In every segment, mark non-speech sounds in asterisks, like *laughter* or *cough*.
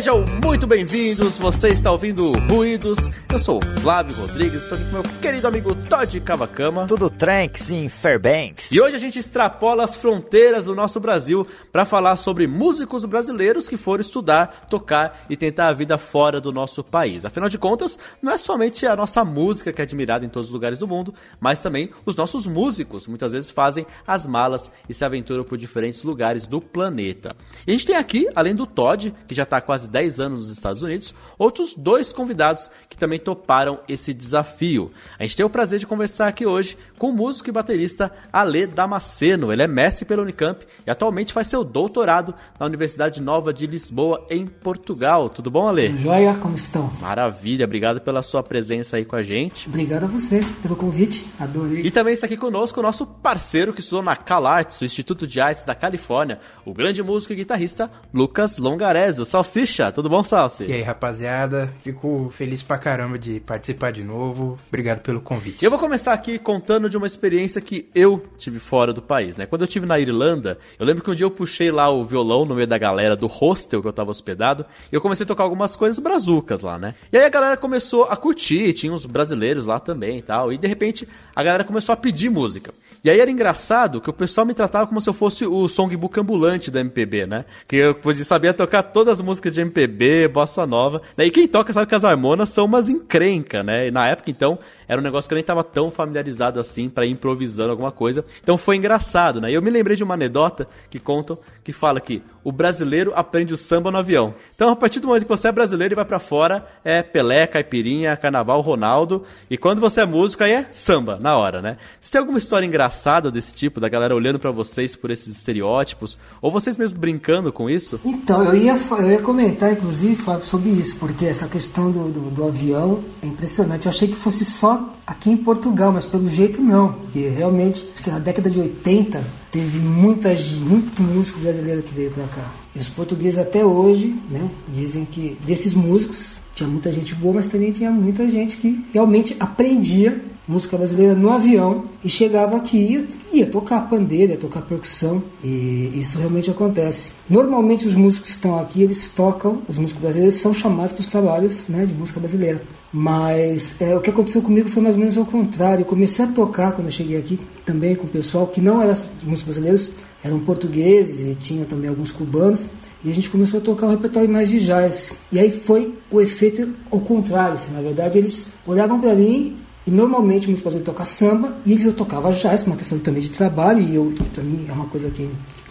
Sejam muito bem-vindos, você está ouvindo Ruídos. Eu sou o Flávio Rodrigues, estou aqui com meu querido amigo Todd Cavacama. Tudo tranks em Fairbanks. E hoje a gente extrapola as fronteiras do nosso Brasil para falar sobre músicos brasileiros que foram estudar, tocar e tentar a vida fora do nosso país. Afinal de contas, não é somente a nossa música que é admirada em todos os lugares do mundo, mas também os nossos músicos muitas vezes fazem as malas e se aventuram por diferentes lugares do planeta. E a gente tem aqui, além do Todd, que já está quase 10 anos nos Estados Unidos, outros dois convidados que também toparam esse desafio. A gente tem o prazer de conversar aqui hoje com o músico e baterista Ale Damasceno. Ele é mestre pela Unicamp e atualmente faz seu doutorado na Universidade Nova de Lisboa, em Portugal. Tudo bom, Ale? Joia, como estão? Maravilha, obrigado pela sua presença aí com a gente. Obrigado a vocês pelo convite, adorei. E também está aqui conosco o nosso parceiro que estudou na CalArts, o Instituto de Artes da Califórnia, o grande músico e guitarrista Lucas Longarese, o Salsicha. Tudo bom, Salsi? E aí, rapaziada, fico feliz pra caramba de participar de novo. Obrigado pelo convite. Eu vou começar aqui contando de uma experiência que eu tive fora do país, né? Quando eu tive na Irlanda, eu lembro que um dia eu puxei lá o violão no meio da galera do hostel que eu tava hospedado, e eu comecei a tocar algumas coisas brazucas lá, né? E aí a galera começou a curtir, tinha uns brasileiros lá também e tal, e de repente a galera começou a pedir música. E aí era engraçado que o pessoal me tratava como se eu fosse o songbook ambulante da MPB, né? Que eu podia sabia tocar todas as músicas de MPB, bossa nova. E quem toca sabe que as harmonas são umas encrenca, né? E na época, então, era um negócio que eu nem tava tão familiarizado assim para ir improvisando alguma coisa. Então foi engraçado, né? E eu me lembrei de uma anedota que contam que fala que o brasileiro aprende o samba no avião. Então, a partir do momento que você é brasileiro e vai para fora, é Pelé, Caipirinha, Carnaval, Ronaldo. E quando você é músico, aí é samba, na hora, né? Você tem alguma história engraçada desse tipo, da galera olhando para vocês por esses estereótipos? Ou vocês mesmo brincando com isso? Então, eu ia, eu ia comentar, inclusive, Flávio, sobre isso, porque essa questão do, do, do avião é impressionante. Eu achei que fosse só aqui em Portugal, mas pelo jeito não. Que realmente, acho que na década de 80 teve muita, muito músico brasileiro que veio para cá. E os portugueses até hoje, né, dizem que desses músicos tinha muita gente boa, mas também tinha muita gente que realmente aprendia música brasileira no avião e chegava aqui ia, ia tocar pandeira, ia tocar percussão e isso realmente acontece. Normalmente os músicos que estão aqui, eles tocam, os músicos brasileiros são chamados para os trabalhos né, de música brasileira. Mas é, o que aconteceu comigo foi mais ou menos ao contrário. Eu comecei a tocar quando eu cheguei aqui também com o pessoal que não era músicos brasileiros, eram portugueses e tinha também alguns cubanos. E a gente começou a tocar um repertório mais de jazz. E aí foi o efeito ao contrário. Assim, na verdade, eles olhavam para mim e normalmente o músico brasileiro samba e eles eu tocava jazz, uma questão também de trabalho. E eu também é uma coisa que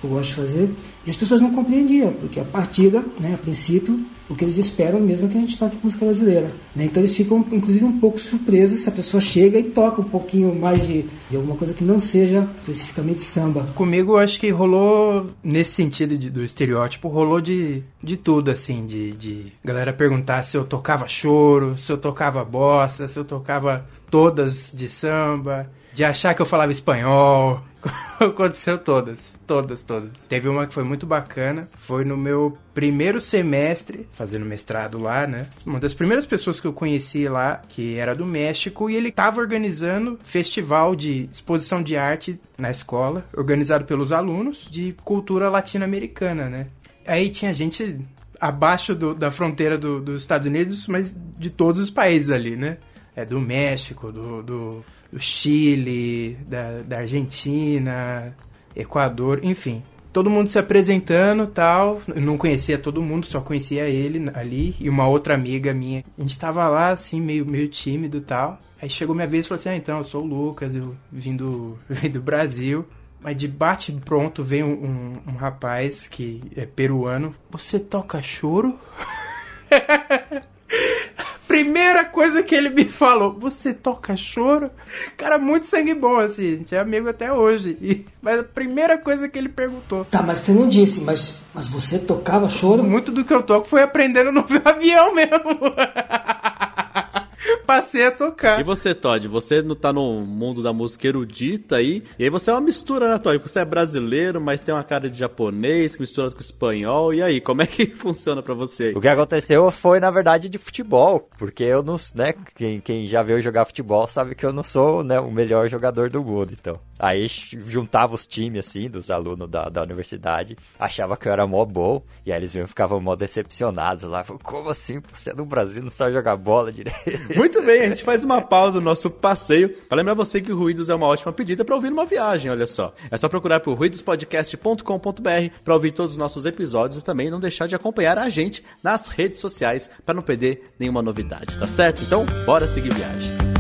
eu gosto de fazer. E as pessoas não compreendiam, porque a partida, né, a princípio, o que eles esperam mesmo é que a gente toque música brasileira. Né? Então eles ficam, inclusive, um pouco surpresos se a pessoa chega e toca um pouquinho mais de, de alguma coisa que não seja especificamente samba. Comigo, acho que rolou, nesse sentido de, do estereótipo, rolou de, de tudo, assim, de, de galera perguntar se eu tocava choro, se eu tocava bossa, se eu tocava todas de samba, de achar que eu falava espanhol. *laughs* Aconteceu todas, todas, todas. Teve uma que foi muito bacana, foi no meu primeiro semestre, fazendo mestrado lá, né? Uma das primeiras pessoas que eu conheci lá, que era do México, e ele estava organizando festival de exposição de arte na escola, organizado pelos alunos de cultura latino-americana, né? Aí tinha gente abaixo do, da fronteira do, dos Estados Unidos, mas de todos os países ali, né? É do México, do, do do Chile, da, da Argentina, Equador, enfim. Todo mundo se apresentando tal. Eu não conhecia todo mundo, só conhecia ele ali e uma outra amiga minha. A gente tava lá, assim, meio, meio tímido tal. Aí chegou minha vez e falou assim: Ah, então, eu sou o Lucas, eu vim do, *laughs* vim do Brasil. Mas de bate pronto vem um, um, um rapaz que é peruano. Você toca choro? *laughs* primeira coisa que ele me falou, você toca choro? Cara, muito sangue bom, assim, gente é amigo até hoje. E, mas a primeira coisa que ele perguntou. Tá, mas você não disse, mas, mas você tocava choro? Muito do que eu toco foi aprendendo no *laughs* avião mesmo. *laughs* passei a tocar. E você, Todd? Você não tá no mundo da música erudita aí? E aí você é uma mistura, né, Todd? Você é brasileiro, mas tem uma cara de japonês, que mistura com espanhol. E aí, como é que *laughs* funciona para você? O que aconteceu foi, na verdade, de futebol. Porque eu não, né, quem, quem já veio jogar futebol sabe que eu não sou, né, o melhor jogador do mundo, então. Aí juntava os times, assim, dos alunos da, da universidade, achava que eu era mó bom, e aí eles ficavam mó decepcionados lá. Como assim? Você é do Brasil, não sabe jogar bola direito? Muito bem, a gente faz uma pausa no nosso passeio para lembrar você que o Ruídos é uma ótima pedida para ouvir numa viagem, olha só. É só procurar por ruidospodcast.com.br para ouvir todos os nossos episódios e também não deixar de acompanhar a gente nas redes sociais para não perder nenhuma novidade, tá certo? Então, bora seguir viagem.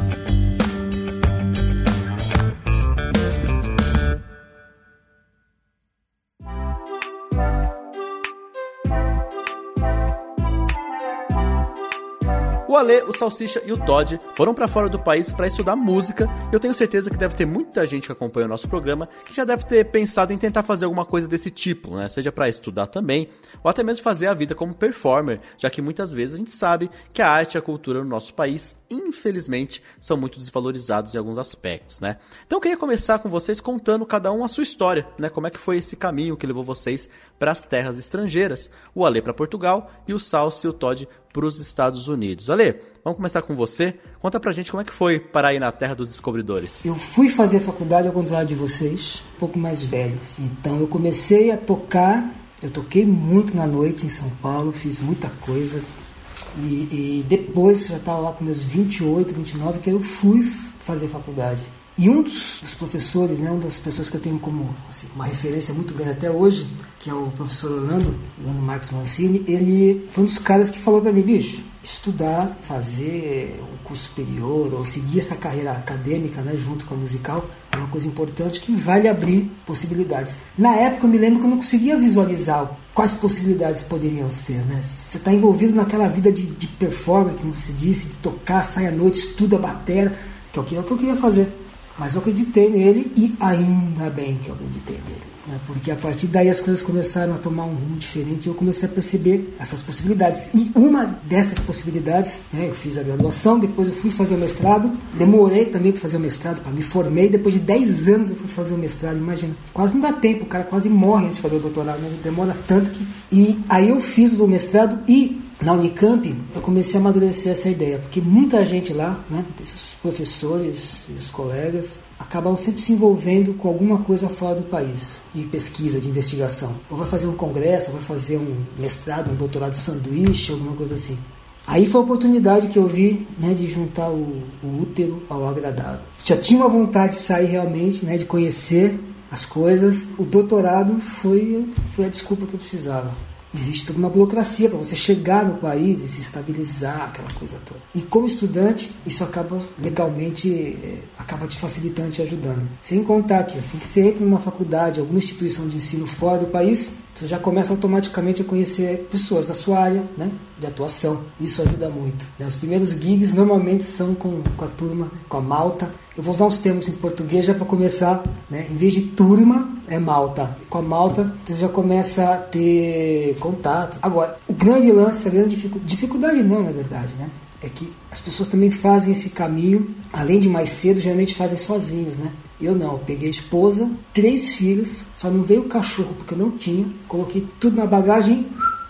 O Ale, o Salsicha e o Todd foram para fora do país para estudar música. Eu tenho certeza que deve ter muita gente que acompanha o nosso programa que já deve ter pensado em tentar fazer alguma coisa desse tipo, né? Seja para estudar também, ou até mesmo fazer a vida como performer, já que muitas vezes a gente sabe que a arte e a cultura no nosso país, infelizmente, são muito desvalorizados em alguns aspectos, né? Então eu queria começar com vocês contando cada um a sua história, né? Como é que foi esse caminho que levou vocês para as terras estrangeiras, o Ale para Portugal e o Salsi e o Todd para os Estados Unidos. Ale, vamos começar com você. Conta pra gente como é que foi parar aí na terra dos descobridores. Eu fui fazer faculdade ao contrário de vocês, um pouco mais velhos. Então eu comecei a tocar, eu toquei muito na noite em São Paulo, fiz muita coisa. E, e depois, já estava lá com meus 28, 29, que eu fui fazer faculdade. E um dos, dos, professores, né, uma das pessoas que eu tenho como assim, uma referência muito grande até hoje, que é o professor Orlando, Orlando Marcos Mancini, ele foi um dos caras que falou para mim, bicho, estudar, fazer um curso superior ou seguir essa carreira acadêmica né, junto com a musical é uma coisa importante que vai lhe abrir possibilidades. Na época eu me lembro que eu não conseguia visualizar quais possibilidades poderiam ser. Né? Você está envolvido naquela vida de, de performance, como você disse, de tocar, sai à noite, estuda a bateria, que é que, é o que eu queria fazer. Mas eu acreditei nele e ainda bem que eu acreditei nele. Né? Porque a partir daí as coisas começaram a tomar um rumo diferente e eu comecei a perceber essas possibilidades. E uma dessas possibilidades, né, eu fiz a graduação, depois eu fui fazer o mestrado, demorei também para fazer o mestrado, para me formei, depois de 10 anos eu fui fazer o mestrado, imagina. Quase não dá tempo, o cara quase morre antes de fazer o doutorado, né? demora tanto que. E aí eu fiz o mestrado e na Unicamp, eu comecei a amadurecer essa ideia, porque muita gente lá, né, esses professores e os colegas, acabam sempre se envolvendo com alguma coisa fora do país, de pesquisa, de investigação. Ou vai fazer um congresso, ou vai fazer um mestrado, um doutorado de sanduíche, alguma coisa assim. Aí foi a oportunidade que eu vi né, de juntar o, o útero ao agradável. Já tinha uma vontade de sair realmente, né, de conhecer as coisas. O doutorado foi, foi a desculpa que eu precisava existe toda uma burocracia para você chegar no país e se estabilizar, aquela coisa toda. E como estudante, isso acaba legalmente, é, acaba te facilitando, te ajudando. Sem contar que assim que você entra numa faculdade, alguma instituição de ensino fora do país, você já começa automaticamente a conhecer pessoas da sua área né, de atuação. Isso ajuda muito. Né? Os primeiros gigs normalmente são com, com a turma, com a malta. Eu vou usar uns termos em português já para começar. Né? Em vez de turma, é malta. Com a malta, você já começa a ter contato. Agora, o grande lance, a grande dificuldade não, na verdade, né? É que as pessoas também fazem esse caminho, além de mais cedo, geralmente fazem sozinhos, né? Eu não, peguei esposa, três filhos, só não veio o cachorro porque eu não tinha, coloquei tudo na bagagem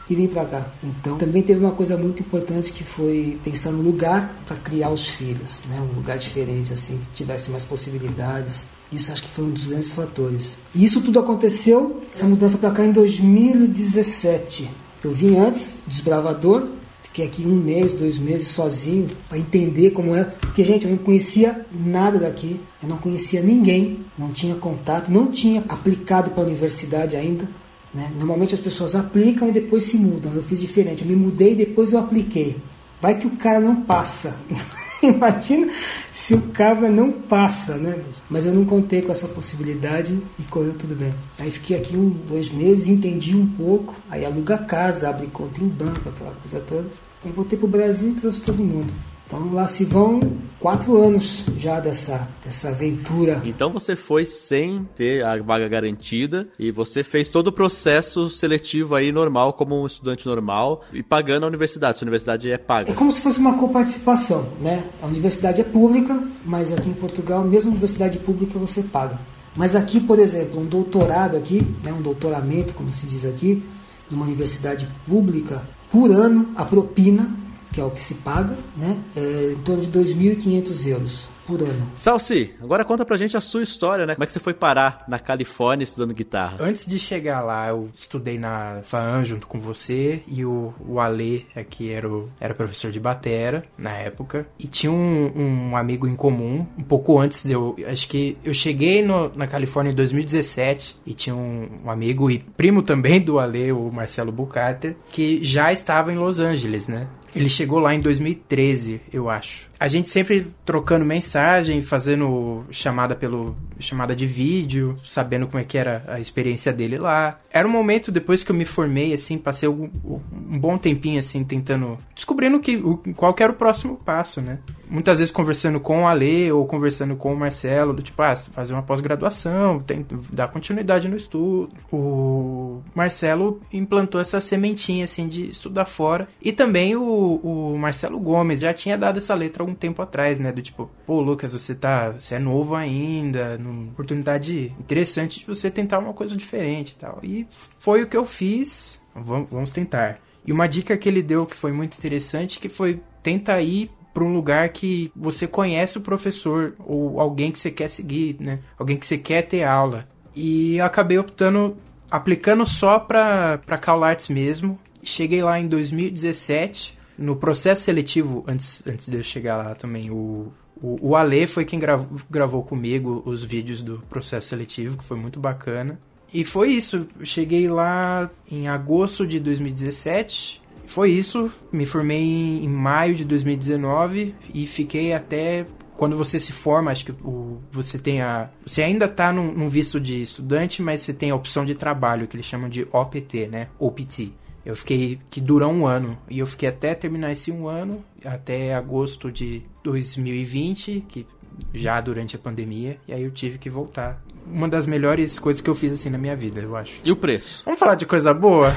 e vim para cá. Então também teve uma coisa muito importante que foi pensar no lugar para criar os filhos, né? Um lugar diferente assim, que tivesse mais possibilidades. Isso acho que foi um dos grandes fatores. E isso tudo aconteceu, essa mudança para cá em 2017. Eu vim antes, desbravador, Fiquei aqui um mês, dois meses sozinho para entender como é. Porque, gente, eu não conhecia nada daqui, eu não conhecia ninguém, não tinha contato, não tinha aplicado para a universidade ainda. Né? Normalmente as pessoas aplicam e depois se mudam. Eu fiz diferente, eu me mudei e depois eu apliquei. Vai que o cara não passa. *laughs* *laughs* Imagina se o cara não passa, né? Mas eu não contei com essa possibilidade e correu tudo bem. Aí fiquei aqui um, dois meses, entendi um pouco, aí aluga casa, abre conta em banco, aquela coisa toda. Aí voltei pro Brasil e trouxe todo mundo. Então lá se vão quatro anos já dessa, dessa aventura. Então você foi sem ter a vaga garantida e você fez todo o processo seletivo aí normal, como um estudante normal, e pagando a universidade. Sua universidade é paga. É como se fosse uma coparticipação, né? A universidade é pública, mas aqui em Portugal, mesmo universidade pública, você paga. Mas aqui, por exemplo, um doutorado aqui, né, um doutoramento, como se diz aqui, numa universidade pública, por ano a propina que é o que se paga, né? É em torno de 2.500 euros por ano. Salsi, agora conta pra gente a sua história, né? Como é que você foi parar na Califórnia estudando guitarra? Antes de chegar lá, eu estudei na FAAN junto com você e o, o Ale aqui era, o, era professor de batera na época. E tinha um, um amigo em comum, um pouco antes de eu... Acho que eu cheguei no, na Califórnia em 2017 e tinha um, um amigo e primo também do Ale, o Marcelo Bucarter, que já estava em Los Angeles, né? Ele chegou lá em 2013, eu acho. A gente sempre trocando mensagem, fazendo chamada pelo chamada de vídeo, sabendo como é que era a experiência dele lá. Era um momento depois que eu me formei assim, passei um, um bom tempinho assim tentando descobrindo que o, qual que era o próximo passo, né? Muitas vezes conversando com o Ale ou conversando com o Marcelo, do tipo, ah, fazer uma pós-graduação, dar continuidade no estudo. O Marcelo implantou essa sementinha assim de estudar fora e também o, o Marcelo Gomes já tinha dado essa letra algum tempo atrás, né? Do tipo, pô, Lucas, você tá. Você é novo ainda, numa oportunidade interessante de você tentar uma coisa diferente e tal. E foi o que eu fiz. Vamos, tentar. E uma dica que ele deu que foi muito interessante, que foi tenta ir para um lugar que você conhece o professor ou alguém que você quer seguir, né? Alguém que você quer ter aula. E acabei optando aplicando só para para Call Arts mesmo. Cheguei lá em 2017 no processo seletivo, antes, antes de eu chegar lá também, o, o, o Ale foi quem gravou, gravou comigo os vídeos do processo seletivo, que foi muito bacana. E foi isso. cheguei lá em agosto de 2017. Foi isso. Me formei em, em maio de 2019 e fiquei até quando você se forma, acho que o, você tem a. Você ainda está num, num, visto de estudante, mas você tem a opção de trabalho, que eles chamam de OPT, né? OPT. Eu fiquei que dura um ano e eu fiquei até terminar esse um ano, até agosto de 2020, que já durante a pandemia, e aí eu tive que voltar. Uma das melhores coisas que eu fiz assim na minha vida, eu acho. E o preço? Vamos falar de coisa boa?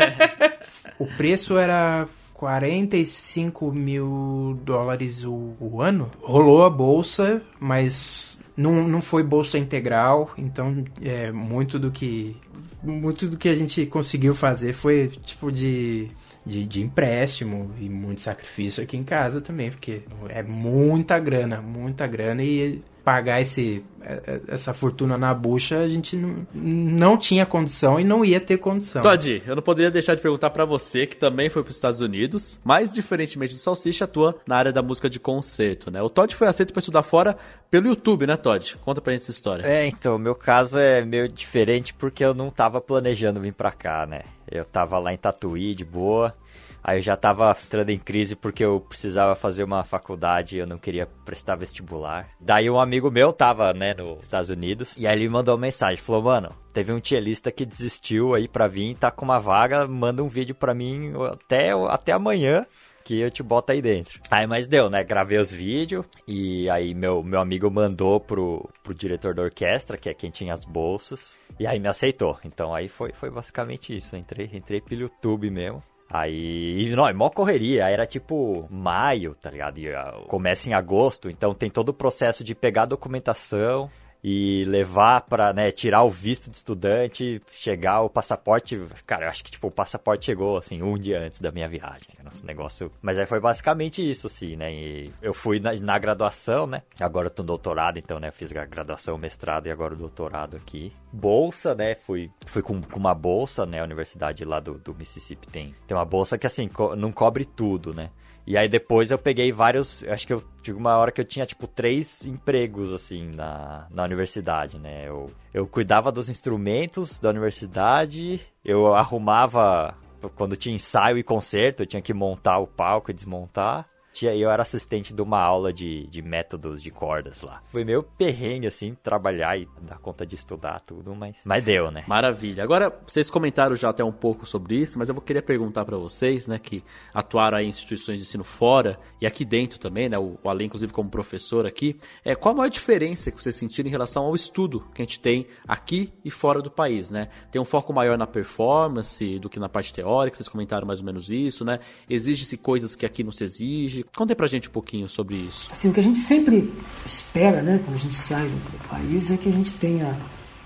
*laughs* o preço era 45 mil dólares o, o, ano. Rolou a bolsa, mas não, não foi bolsa integral, então é muito do que muito do que a gente conseguiu fazer foi tipo de, de, de, empréstimo e muito sacrifício aqui em casa também, porque é muita grana, muita grana e pagar esse, é, é, essa fortuna na bucha, a gente não, não tinha condição e não ia ter condição. Todd, eu não poderia deixar de perguntar para você, que também foi para os Estados Unidos, mas diferentemente do Salsicha, atua na área da música de concerto, né? O Todd foi aceito para estudar fora pelo YouTube, né, Todd? Conta pra gente essa história. É, então, meu caso é meio diferente porque eu não tava planejando vir pra cá, né? Eu tava lá em Tatuí, de boa, Aí eu já tava entrando em crise porque eu precisava fazer uma faculdade eu não queria prestar vestibular. Daí um amigo meu tava, né, nos Estados Unidos, e aí ele me mandou uma mensagem, falou, mano, teve um tielista que desistiu aí pra vir, tá com uma vaga, manda um vídeo pra mim até, até amanhã que eu te boto aí dentro. Aí, mas deu, né? Gravei os vídeos e aí meu, meu amigo mandou pro, pro diretor da orquestra, que é quem tinha as bolsas, e aí me aceitou. Então aí foi, foi basicamente isso. entrei, entrei pelo YouTube mesmo. Aí, não, é mó correria, era tipo maio, tá ligado? E, uh, começa em agosto, então tem todo o processo de pegar a documentação, e levar para né, tirar o visto de estudante, chegar o passaporte. Cara, eu acho que tipo, o passaporte chegou assim um dia antes da minha viagem. Nosso negócio. Mas aí foi basicamente isso, assim, né? E eu fui na, na graduação, né? Agora eu tô no doutorado, então, né? Eu fiz a graduação, mestrado e agora o doutorado aqui. Bolsa, né? Fui, fui com, com uma bolsa, né? A universidade lá do, do Mississippi tem, tem uma bolsa que assim, co não cobre tudo, né? E aí depois eu peguei vários. Acho que eu tive uma hora que eu tinha, tipo, três empregos, assim, na, na universidade, né? Eu, eu cuidava dos instrumentos da universidade, eu arrumava. Quando tinha ensaio e concerto, eu tinha que montar o palco e desmontar. Tinha, eu era assistente de uma aula de, de métodos de cordas lá. Foi meio perrengue, assim, trabalhar e dar conta de estudar tudo, mas, mas deu, né? Maravilha. Agora, vocês comentaram já até um pouco sobre isso, mas eu vou querer perguntar para vocês, né, que atuaram em instituições de ensino fora e aqui dentro também, né, o, o Além, inclusive, como professor aqui, é, qual a maior diferença que vocês sentiram em relação ao estudo que a gente tem aqui e fora do país, né? Tem um foco maior na performance do que na parte teórica, vocês comentaram mais ou menos isso, né? Exige-se coisas que aqui não se exige. Conta pra gente um pouquinho sobre isso. Assim, o que a gente sempre espera, né, quando a gente sai do, país, é que a gente tenha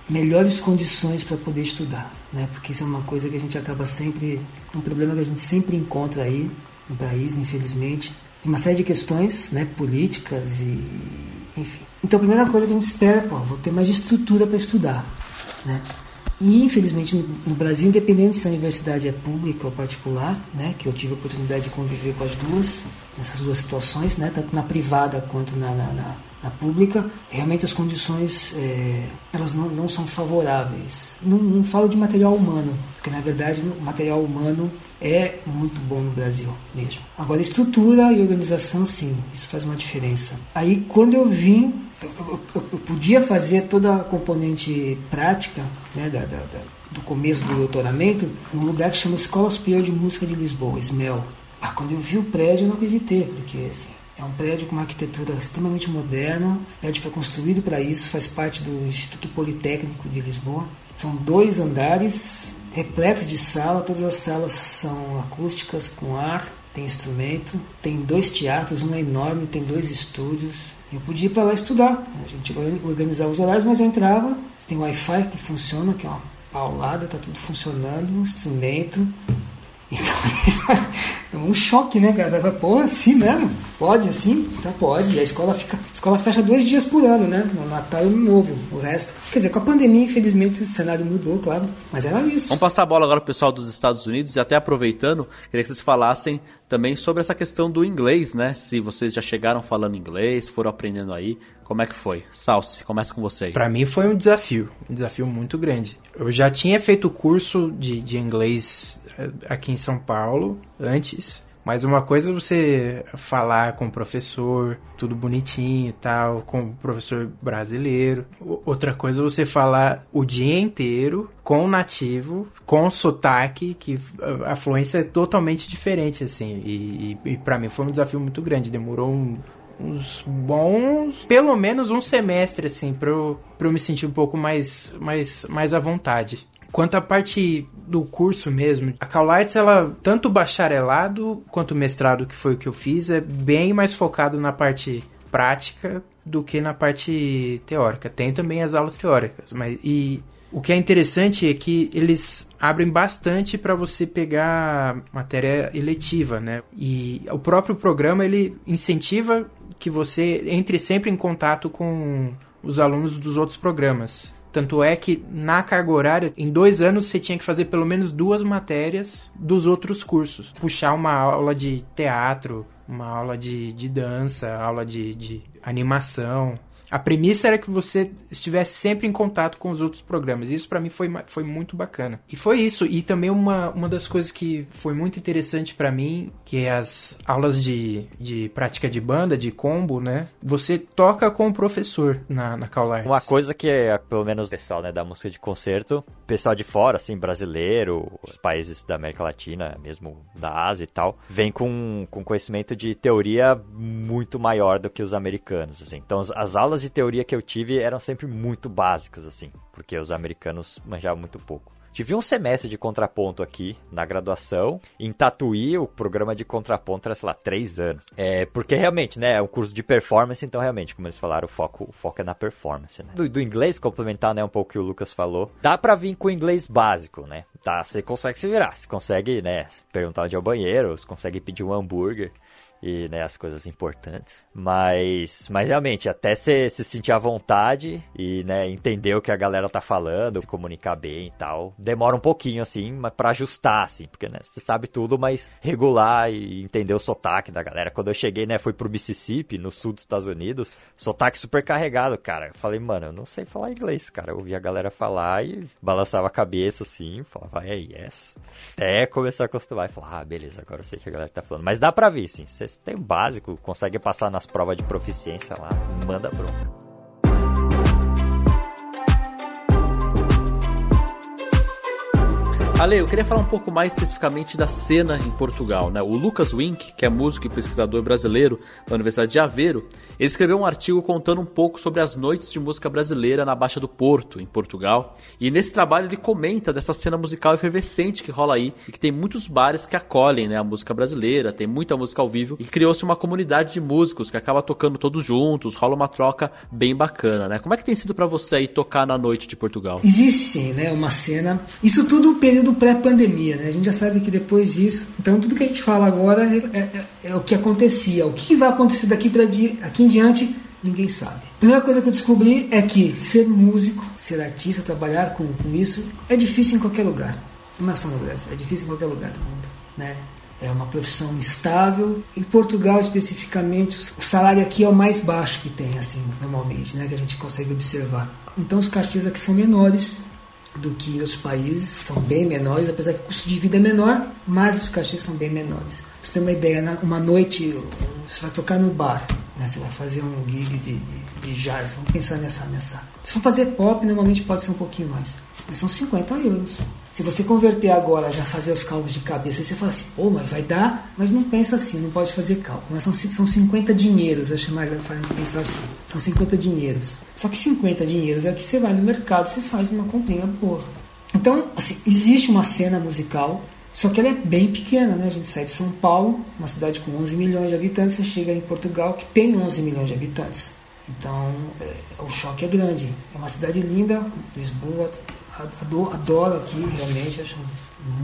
melhores condições para poder estudar, né? Porque isso é uma coisa que a gente acaba sempre, um problema que a gente sempre encontra aí no país, infelizmente, tem uma série de questões, né, políticas e enfim. Então a primeira coisa que a gente espera, pô, vou ter mais estrutura para estudar, né? E infelizmente no, Brasil, independente se a universidade é pública ou particular, né, que eu tive a oportunidade de conviver com as duas, nessas duas situações, né, tanto na privada quanto na, na, na na pública, realmente as condições é, elas não, não são favoráveis. Não, não falo de material humano, porque na verdade o material humano é muito bom no Brasil mesmo. Agora, estrutura e organização, sim, isso faz uma diferença. Aí, quando eu vim, eu, eu, eu podia fazer toda a componente prática né, da, da, da, do começo do doutoramento num lugar que chama Escola Superior de Música de Lisboa, SMEL. Ah, quando eu vi o prédio, eu não acreditei, porque assim, é um prédio com uma arquitetura extremamente moderna. O prédio foi construído para isso, faz parte do Instituto Politécnico de Lisboa. São dois andares repletos de sala, todas as salas são acústicas, com ar, tem instrumento. Tem dois teatros, um é enorme, tem dois estúdios. Eu podia ir para lá estudar. A gente organizava os horários, mas eu entrava. Tem Wi-Fi que funciona, que é uma paulada, tá tudo funcionando, instrumento. Então, é um choque, né, cara? Vai, pô, assim mesmo? Pode assim? Então pode. E a escola fica. A escola fecha dois dias por ano, né? No Natal e no Novo. O resto. Quer dizer, com a pandemia, infelizmente, o cenário mudou, claro. Mas era isso. Vamos passar a bola agora pro pessoal dos Estados Unidos e até aproveitando, queria que vocês falassem também sobre essa questão do inglês, né? Se vocês já chegaram falando inglês, foram aprendendo aí. Como é que foi? Salsi, começa com você. Para mim foi um desafio, um desafio muito grande. Eu já tinha feito curso de, de inglês aqui em São Paulo antes, mas uma coisa é você falar com o professor, tudo bonitinho e tal, com o professor brasileiro. Outra coisa é você falar o dia inteiro com o nativo, com o sotaque, que a fluência é totalmente diferente, assim. E, e, e para mim foi um desafio muito grande. Demorou um, uns bons, pelo menos um semestre, assim, pra eu, pra eu me sentir um pouco mais, mais, mais à vontade. Quanto à parte do curso mesmo, a Caulites, ela, tanto o bacharelado quanto o mestrado, que foi o que eu fiz, é bem mais focado na parte prática do que na parte teórica. Tem também as aulas teóricas, mas e o que é interessante é que eles abrem bastante para você pegar matéria eletiva, né? E o próprio programa ele incentiva que você entre sempre em contato com os alunos dos outros programas. Tanto é que na carga horária, em dois anos, você tinha que fazer pelo menos duas matérias dos outros cursos. Puxar uma aula de teatro, uma aula de, de dança, aula de, de animação. A premissa era que você estivesse sempre em contato com os outros programas. Isso para mim foi, foi muito bacana. E foi isso. E também uma, uma das coisas que foi muito interessante para mim, que é as aulas de, de prática de banda, de combo, né? Você toca com o professor na, na Call Uma coisa que, é, pelo menos pessoal né, da música de concerto, pessoal de fora, assim, brasileiro, os países da América Latina, mesmo da Ásia e tal, vem com, com conhecimento de teoria muito maior do que os americanos, assim. Então, as, as aulas de teoria que eu tive eram sempre muito básicas, assim, porque os americanos manjavam muito pouco. Tive um semestre de contraponto aqui na graduação. Em Tatuí, o programa de contraponto era, sei lá, três anos. É, porque realmente, né, é um curso de performance, então realmente, como eles falaram, o foco, o foco é na performance, né? Do, do inglês, complementar, né, um pouco o que o Lucas falou, dá pra vir com o inglês básico, né? Tá, você consegue se virar, você consegue, né, perguntar onde é o banheiro, você consegue pedir um hambúrguer e né, as coisas importantes. Mas, mas realmente, até você se sentir à vontade e né, entender o que a galera tá falando, se comunicar bem e tal, demora um pouquinho assim, para ajustar assim, porque né, você sabe tudo, mas regular e entender o sotaque da galera. Quando eu cheguei, né, fui pro Mississippi, no sul dos Estados Unidos, sotaque super carregado, cara. Eu falei, mano, eu não sei falar inglês, cara. Eu ouvi a galera falar e balançava a cabeça assim, falava, é, yes. Até começar a acostumar e falar, ah, beleza, agora eu sei que a galera tá falando. Mas dá pra ver, sim. Você Têm o básico, conseguem passar nas provas de proficiência lá, manda bronca. Ale, eu queria falar um pouco mais especificamente da cena em Portugal. Né? O Lucas Wink, que é músico e pesquisador brasileiro da Universidade de Aveiro, ele escreveu um artigo contando um pouco sobre as noites de música brasileira na Baixa do Porto, em Portugal. E nesse trabalho ele comenta dessa cena musical efervescente que rola aí e que tem muitos bares que acolhem né, a música brasileira, tem muita música ao vivo e criou-se uma comunidade de músicos que acaba tocando todos juntos, rola uma troca bem bacana, né? Como é que tem sido para você aí tocar na noite de Portugal? Existe sim, né? Uma cena. Isso tudo no período pré-pandemia, né? A gente já sabe que depois disso. Então tudo que a gente fala agora é, é, é o que acontecia. O que vai acontecer daqui para aqui em diante, ninguém sabe. A primeira coisa que eu descobri é que ser músico, ser artista, trabalhar com, com isso, é difícil em qualquer lugar. Não é só no Brasil, é difícil em qualquer lugar do mundo, né? É uma profissão estável. Em Portugal, especificamente, o salário aqui é o mais baixo que tem, assim, normalmente, né? Que a gente consegue observar. Então, os cachês aqui são menores do que os países, são bem menores, apesar que o custo de vida é menor, mas os cachês são bem menores. Pra você ter uma ideia, uma noite você vai tocar no bar, né? você vai fazer um gig de, de, de jazz, vamos pensar nessa, nessa. Se for fazer pop, normalmente pode ser um pouquinho mais, mas são 50 euros. Se você converter agora, já fazer os cálculos de cabeça, você fala assim, pô, mas vai dar, mas não pensa assim, não pode fazer cálculo. Mas são, são 50 dinheiros, eu chamaria de pensar assim. São 50 dinheiros. Só que 50 dinheiros é que você vai no mercado, você faz uma comprinha boa. Então, assim, existe uma cena musical, só que ela é bem pequena, né? A gente sai de São Paulo, uma cidade com 11 milhões de habitantes, você chega em Portugal, que tem 11 milhões de habitantes. Então, é, o choque é grande. É uma cidade linda, Lisboa Adoro, adoro aqui, realmente, acho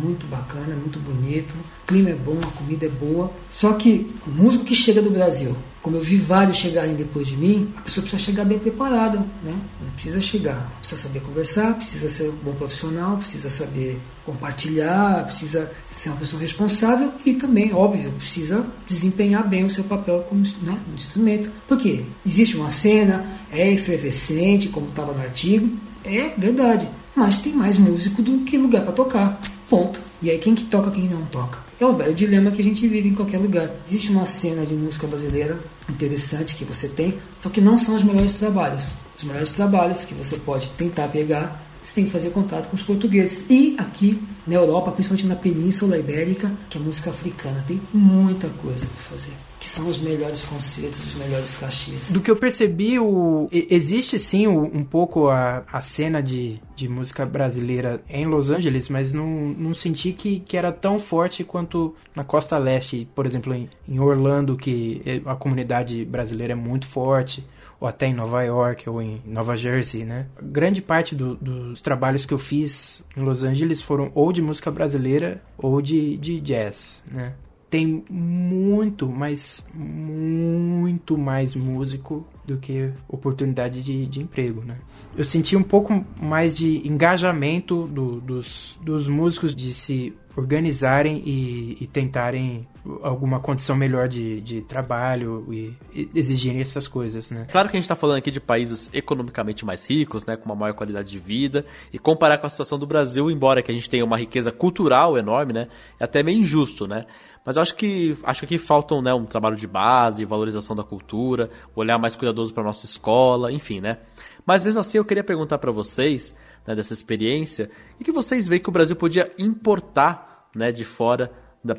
muito bacana, muito bonito. O clima é bom, a comida é boa. Só que o músico que chega do Brasil, como eu vi vários chegarem depois de mim, a pessoa precisa chegar bem preparada, né? Precisa chegar, precisa saber conversar, precisa ser um bom profissional, precisa saber compartilhar, precisa ser uma pessoa responsável e também, óbvio, precisa desempenhar bem o seu papel como né, instrumento. Por quê? Existe uma cena, é efervescente, como estava no artigo, é verdade mas tem mais músico do que lugar para tocar. Ponto. E aí quem que toca, quem não toca? É o velho dilema que a gente vive em qualquer lugar. Existe uma cena de música brasileira interessante que você tem, só que não são os melhores trabalhos. Os melhores trabalhos que você pode tentar pegar, você tem que fazer contato com os portugueses. E aqui na Europa, principalmente na Península Ibérica, que é música africana, tem muita coisa para fazer que são os melhores concertos, os melhores cachês. Do que eu percebi, o, existe sim um pouco a, a cena de, de música brasileira em Los Angeles, mas não, não senti que, que era tão forte quanto na costa leste, por exemplo, em, em Orlando, que é, a comunidade brasileira é muito forte ou até em Nova York ou em Nova Jersey, né? Grande parte do, dos trabalhos que eu fiz em Los Angeles foram ou de música brasileira ou de, de jazz, né? tem muito, mas muito mais músico do que oportunidade de, de emprego, né? Eu senti um pouco mais de engajamento do, dos, dos músicos de se organizarem e, e tentarem alguma condição melhor de, de trabalho e, e, exigirem essas coisas, né? Claro que a gente está falando aqui de países economicamente mais ricos, né, com uma maior qualidade de vida, e comparar com a situação do Brasil, embora que a gente tenha uma riqueza cultural enorme, né, é até meio injusto, né? Mas eu acho que acho que aqui faltam né, um trabalho de base, valorização da cultura, olhar mais cuidadoso para nossa escola, enfim, né? Mas mesmo assim eu queria perguntar para vocês, né, dessa experiência, e que vocês veem que o Brasil podia importar né, de fora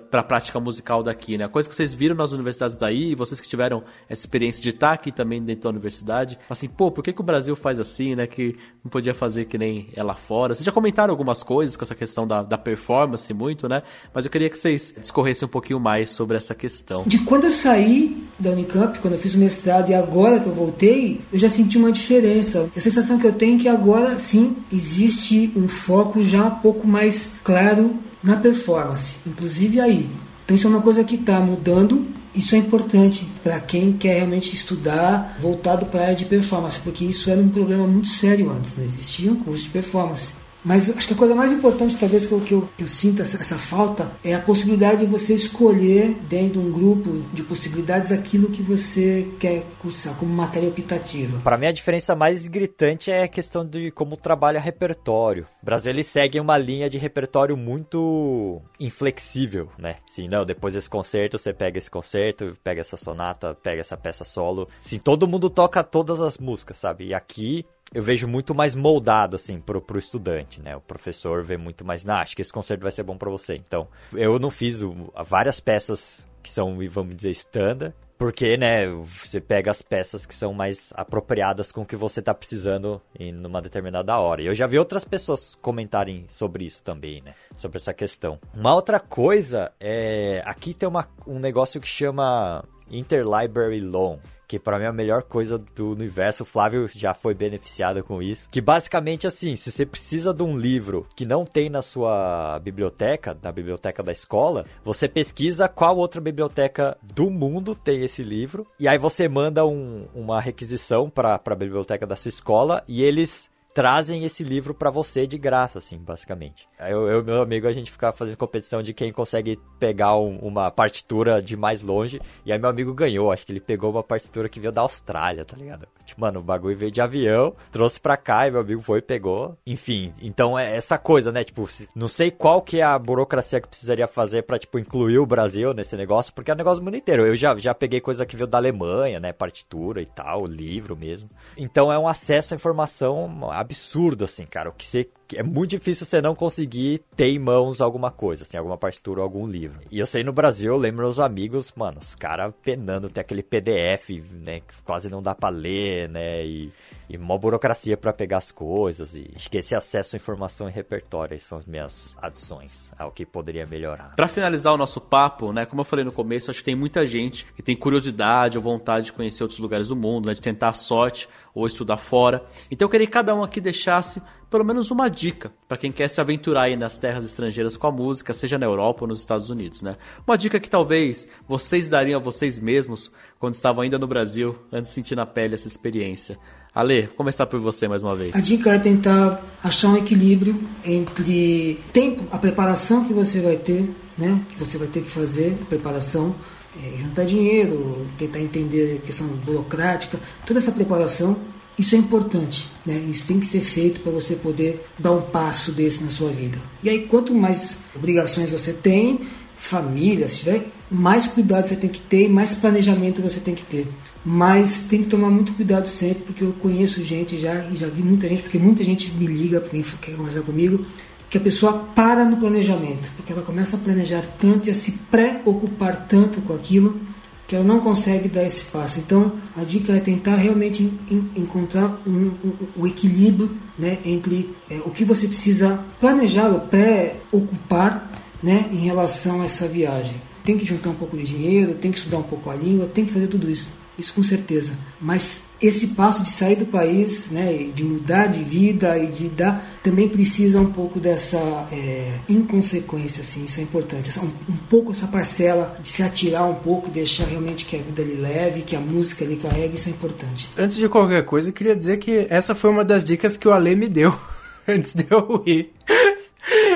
para a prática musical daqui, né? Coisa que vocês viram nas universidades daí, vocês que tiveram essa experiência de estar aqui também dentro da universidade, assim, pô, por que, que o Brasil faz assim, né? Que não podia fazer que nem é lá fora. Vocês já comentaram algumas coisas com essa questão da, da performance muito, né? Mas eu queria que vocês discorressem um pouquinho mais sobre essa questão. De quando eu saí da Unicamp, quando eu fiz o mestrado e agora que eu voltei, eu já senti uma diferença. A sensação que eu tenho é que agora sim existe um foco já um pouco mais claro na performance, inclusive aí. Então isso é uma coisa que está mudando. Isso é importante para quem quer realmente estudar voltado para a área de performance, porque isso era um problema muito sério antes. Não existia um curso de performance. Mas acho que a coisa mais importante, talvez, que eu, que eu, que eu sinto essa, essa, falta é a possibilidade de você escolher, dentro de um grupo de possibilidades, aquilo que você quer cursar como matéria optativa. Para mim, a diferença mais gritante é a questão de como trabalha repertório. O Brasil ele segue uma linha de repertório muito inflexível, né? Sim, não, depois desse concerto, você pega esse concerto, pega essa sonata, pega essa peça solo. Sim, todo mundo toca todas as músicas, sabe? E aqui eu vejo muito mais moldado, assim, pro, pro estudante, né? O professor vê muito mais, nah, acho que esse concerto vai ser bom para você. Então, eu não fiz o, várias peças que são, vamos dizer, standard, porque, né, você pega as peças que são mais apropriadas com o que você tá precisando em numa determinada hora. E eu já vi outras pessoas comentarem sobre isso também, né? Sobre essa questão. Uma outra coisa é. Aqui tem uma, um negócio que chama Interlibrary Loan que para mim é a melhor coisa do universo. O Flávio já foi beneficiado com isso. Que basicamente assim, se você precisa de um livro que não tem na sua biblioteca, na biblioteca da escola, você pesquisa qual outra biblioteca do mundo tem esse livro e aí você manda um, uma requisição para a biblioteca da sua escola e eles trazem esse livro para você de graça, assim, basicamente. Eu e meu amigo, a gente ficava fazendo competição de quem consegue pegar um, uma partitura de mais longe. E aí meu amigo ganhou, acho que ele pegou uma partitura que veio da Austrália, tá ligado? Tipo, mano, o bagulho veio de avião, trouxe pra cá e meu amigo foi e pegou. Enfim, então é essa coisa, né? Tipo, não sei qual que é a burocracia que precisaria fazer pra, tipo, incluir o Brasil nesse negócio, porque é um negócio mundo inteiro. Eu já, já peguei coisa que veio da Alemanha, né? Partitura e tal, livro mesmo. Então é um acesso à informação absurdo, assim, cara. O que você é muito difícil você não conseguir ter em mãos alguma coisa, assim, alguma partitura ou algum livro. E eu sei no Brasil, eu lembro meus amigos, mano, os caras penando, tem aquele PDF, né, que quase não dá pra ler, né, e, e uma burocracia para pegar as coisas. E acho que esse acesso à informação e repertório são as minhas adições ao que poderia melhorar. Para finalizar o nosso papo, né, como eu falei no começo, acho que tem muita gente que tem curiosidade ou vontade de conhecer outros lugares do mundo, né, de tentar a sorte ou estudar fora. Então eu queria que cada um aqui deixasse pelo menos uma dica para quem quer se aventurar aí nas terras estrangeiras com a música, seja na Europa ou nos Estados Unidos, né? Uma dica que talvez vocês dariam a vocês mesmos quando estavam ainda no Brasil, antes de sentir na pele essa experiência. Ale, vou começar por você mais uma vez. A dica é tentar achar um equilíbrio entre tempo, a preparação que você vai ter, né? Que você vai ter que fazer, preparação, é, juntar dinheiro, tentar entender a questão burocrática, toda essa preparação isso é importante, né? Isso tem que ser feito para você poder dar um passo desse na sua vida. E aí, quanto mais obrigações você tem, família, se tiver, mais cuidado você tem que ter, mais planejamento você tem que ter. Mas tem que tomar muito cuidado sempre, porque eu conheço gente já e já vi muita gente, porque muita gente me liga para mim, quer conversar comigo, que a pessoa para no planejamento, porque ela começa a planejar tanto e a se preocupar tanto com aquilo que ela não consegue dar esse passo. Então, a dica é tentar realmente encontrar um, um, um equilíbrio né, entre é, o que você precisa planejar ou pré-ocupar né, em relação a essa viagem. Tem que juntar um pouco de dinheiro, tem que estudar um pouco a língua, tem que fazer tudo isso isso com certeza. Mas esse passo de sair do país, né, de mudar de vida e de dar, também precisa um pouco dessa é, inconsequência, assim, isso é importante. Essa, um, um, pouco essa parcela de se atirar um pouco e deixar realmente que a vida lhe leve, que a música lhe carregue, isso é importante. Antes de qualquer coisa, eu queria dizer que essa foi uma das dicas que o Ale me deu *laughs* antes de eu ir.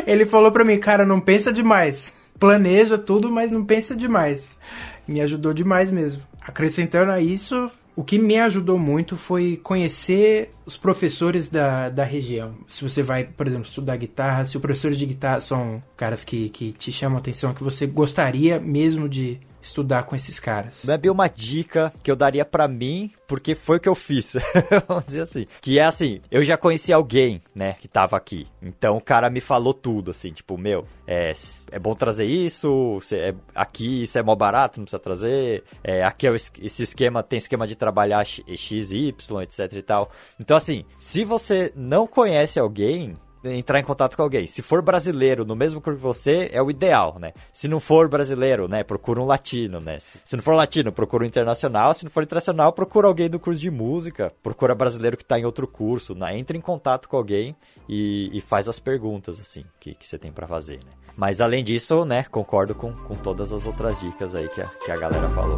Ele falou para mim, cara, não pensa demais. Planeja tudo, mas não pensa demais. Me ajudou demais mesmo. Acrescentando a isso, o que me ajudou muito foi conhecer os professores da, da região. Se você vai, por exemplo, estudar guitarra, se os professores de guitarra são caras que, que te chamam a atenção, que você gostaria mesmo de estudar com esses caras. Não é bem uma dica que eu daria para mim, porque foi o que eu fiz. *laughs* Vamos dizer assim. Que é assim, eu já conheci alguém, né, que tava aqui. Então o cara me falou tudo, assim, tipo, meu, é, é bom trazer isso, é, aqui isso é mó barato, não precisa trazer. É, aqui é o, esse esquema, tem esquema de trabalhar X, Y, etc e tal. Então assim, se você não conhece alguém, entrar em contato com alguém. Se for brasileiro no mesmo curso que você, é o ideal, né? Se não for brasileiro, né, procura um latino, né? Se não for latino, procura um internacional. Se não for internacional, procura alguém do curso de música. Procura brasileiro que está em outro curso, né? Entre em contato com alguém e, e faz as perguntas, assim, que, que você tem para fazer, né? Mas além disso, né, concordo com, com todas as outras dicas aí que a, que a galera falou.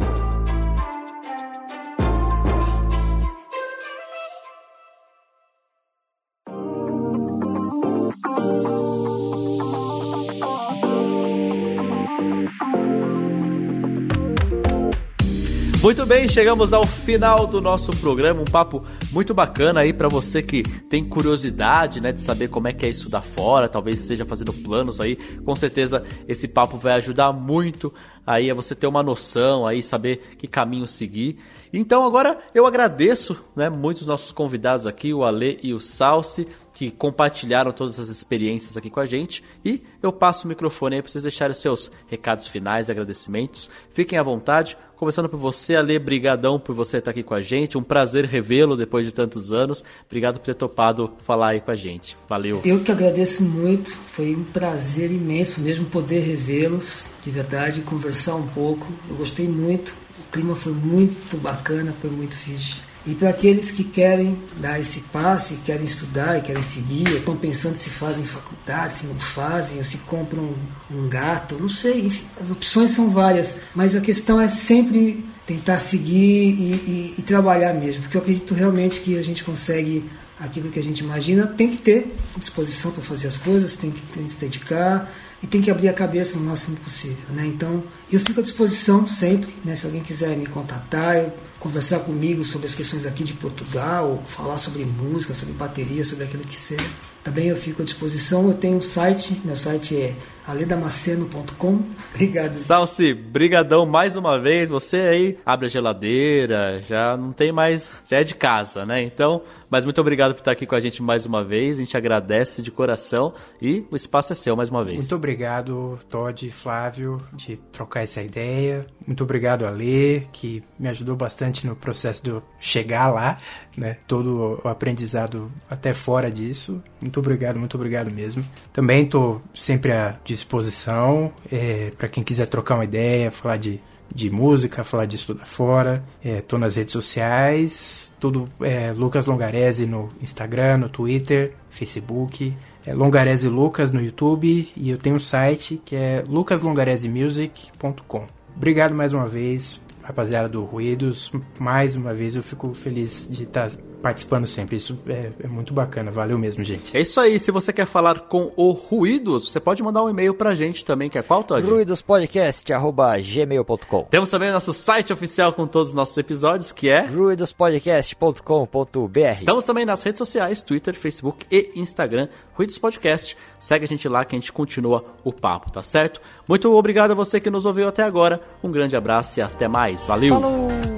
Muito bem, chegamos ao final do nosso programa, um papo muito bacana aí para você que tem curiosidade, né, de saber como é que é estudar fora, talvez esteja fazendo planos aí. Com certeza esse papo vai ajudar muito aí a você ter uma noção aí, saber que caminho seguir. Então agora eu agradeço, né, muitos nossos convidados aqui, o Ale e o Salsi que compartilharam todas as experiências aqui com a gente. E eu passo o microfone aí para vocês deixarem os seus recados finais, agradecimentos. Fiquem à vontade. Começando por você, Ale, brigadão por você estar aqui com a gente. Um prazer revê-lo depois de tantos anos. Obrigado por ter topado falar aí com a gente. Valeu. Eu que agradeço muito. Foi um prazer imenso mesmo poder revê-los, de verdade, conversar um pouco. Eu gostei muito. O clima foi muito bacana, foi muito fixe. E para aqueles que querem dar esse passe, querem estudar e querem seguir, estão pensando se fazem faculdade, se não fazem, ou se compram um, um gato, não sei, enfim, as opções são várias, mas a questão é sempre tentar seguir e, e, e trabalhar mesmo, porque eu acredito realmente que a gente consegue aquilo que a gente imagina, tem que ter disposição para fazer as coisas, tem que, tem que se dedicar e tem que abrir a cabeça no máximo possível, né? Então, eu fico à disposição sempre, né? Se alguém quiser me contatar, conversar comigo sobre as questões aqui de Portugal, falar sobre música, sobre bateria, sobre aquilo que seja, também eu fico à disposição. Eu tenho um site, meu site é aledamaceno.com. Obrigado. Salsi, brigadão mais uma vez. Você aí abre a geladeira, já não tem mais, já é de casa, né? Então, mas muito obrigado por estar aqui com a gente mais uma vez. A gente agradece de coração e o espaço é seu mais uma vez. Muito obrigado, Todd e Flávio, de trocar essa ideia. Muito obrigado a Lê, que me ajudou bastante no processo de eu chegar lá, né? Todo o aprendizado até fora disso. Muito obrigado, muito obrigado mesmo. Também estou sempre à disposição é, para quem quiser trocar uma ideia, falar de, de música, falar de estudar fora. Estou é, nas redes sociais, tudo é Lucas Longarese no Instagram, no Twitter, Facebook. É Longarese Lucas no YouTube e eu tenho um site que é lucaslongaresemusic.com. Obrigado mais uma vez, rapaziada do Ruídos. Mais uma vez eu fico feliz de estar participando sempre. Isso é, é, muito bacana. Valeu mesmo, gente. É isso aí. Se você quer falar com o Ruídos, você pode mandar um e-mail pra gente também, que é qual, Todd? ruidospodcast.gmail.com Temos também o nosso site oficial com todos os nossos episódios, que é ruidospodcast.com.br Estamos também nas redes sociais, Twitter, Facebook e Instagram, Ruídos Podcast. Segue a gente lá que a gente continua o papo, tá certo? Muito obrigado a você que nos ouviu até agora. Um grande abraço e até mais. Valeu! Falou!